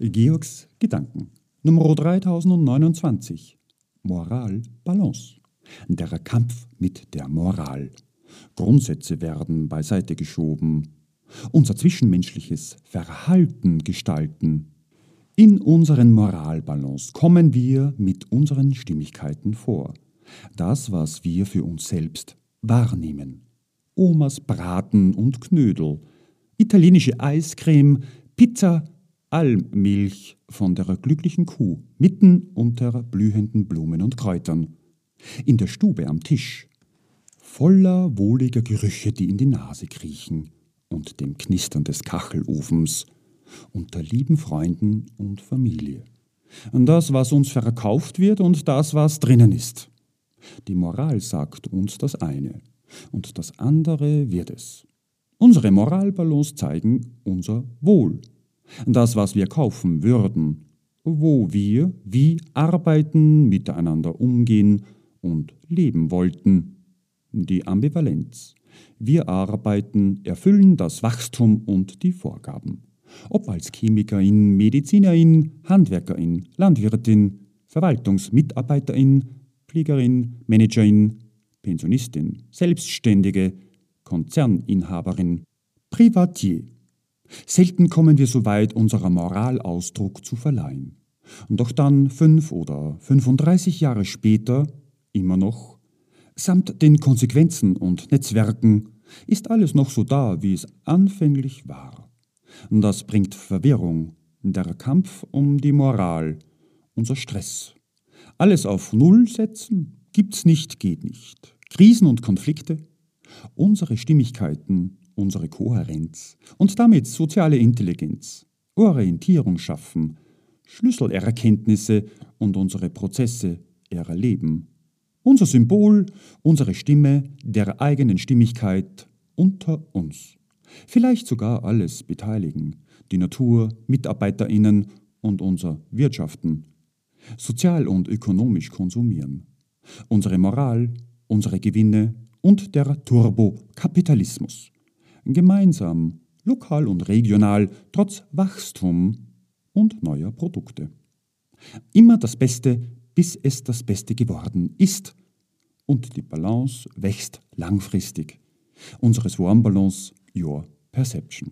Georgs Gedanken Nummer 3029 Moral Balance Der Kampf mit der Moral Grundsätze werden beiseite geschoben, unser zwischenmenschliches Verhalten gestalten. In unseren Moralbalance kommen wir mit unseren Stimmigkeiten vor. Das, was wir für uns selbst wahrnehmen. Omas Braten und Knödel, italienische Eiscreme, Pizza, Almmilch von der glücklichen Kuh mitten unter blühenden Blumen und Kräutern. In der Stube am Tisch, voller wohliger Gerüche, die in die Nase kriechen, und dem Knistern des Kachelofens, unter lieben Freunden und Familie. Das, was uns verkauft wird und das, was drinnen ist. Die Moral sagt uns das eine und das andere wird es. Unsere Moralbalance zeigen unser Wohl. Das, was wir kaufen würden, wo wir wie arbeiten, miteinander umgehen und leben wollten. Die Ambivalenz. Wir arbeiten, erfüllen das Wachstum und die Vorgaben. Ob als Chemikerin, Medizinerin, Handwerkerin, Landwirtin, Verwaltungsmitarbeiterin, Fliegerin, Managerin, Pensionistin, Selbstständige, Konzerninhaberin, Privatier. Selten kommen wir so weit, unserer Moral Ausdruck zu verleihen. Doch dann, fünf oder 35 Jahre später, immer noch, samt den Konsequenzen und Netzwerken, ist alles noch so da, wie es anfänglich war. Das bringt Verwirrung, der Kampf um die Moral, unser Stress. Alles auf Null setzen? Gibt's nicht, geht nicht. Krisen und Konflikte? Unsere Stimmigkeiten, unsere Kohärenz und damit soziale Intelligenz, Orientierung schaffen, Schlüsselerkenntnisse und unsere Prozesse erleben. Unser Symbol, unsere Stimme der eigenen Stimmigkeit unter uns. Vielleicht sogar alles beteiligen, die Natur, Mitarbeiterinnen und unser Wirtschaften, sozial und ökonomisch konsumieren. Unsere Moral, unsere Gewinne und der Turbokapitalismus. Gemeinsam, lokal und regional, trotz Wachstum und neuer Produkte. Immer das Beste, bis es das Beste geworden ist. Und die Balance wächst langfristig. Unsere Swarm Balance, Your Perception.